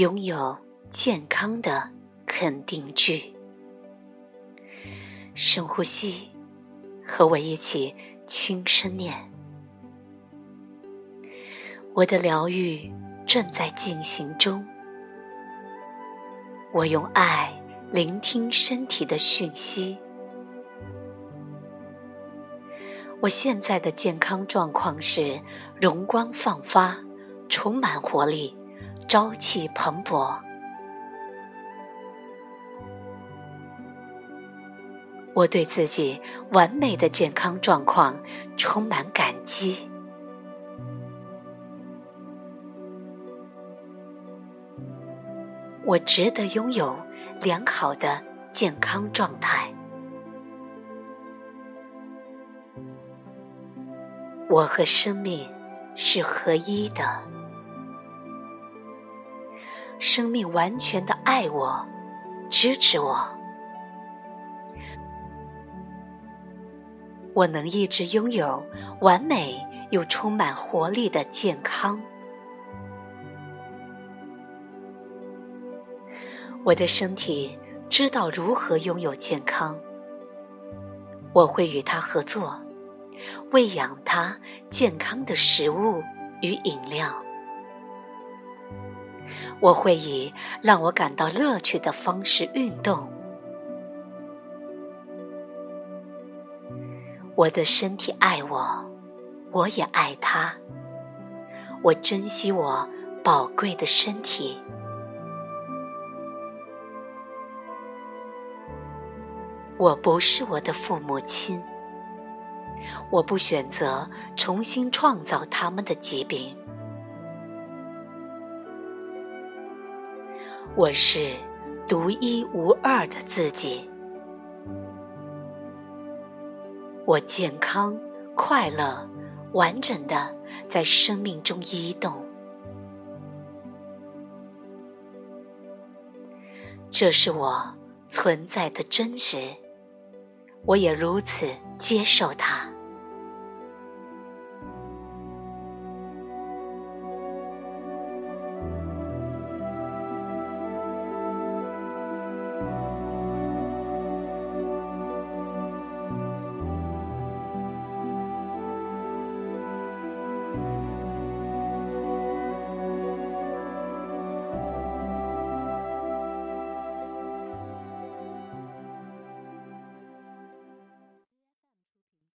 拥有健康的肯定句。深呼吸，和我一起轻声念：我的疗愈正在进行中。我用爱聆听身体的讯息。我现在的健康状况是容光焕发，充满活力，朝气蓬勃。我对自己完美的健康状况充满感激。我值得拥有良好的健康状态。我和生命是合一的，生命完全的爱我，支持我。我能一直拥有完美又充满活力的健康。我的身体知道如何拥有健康，我会与它合作，喂养它健康的食物与饮料。我会以让我感到乐趣的方式运动。我的身体爱我，我也爱它。我珍惜我宝贵的身体。我不是我的父母亲，我不选择重新创造他们的疾病。我是独一无二的自己，我健康、快乐、完整的在生命中移动，这是我存在的真实。我也如此接受它。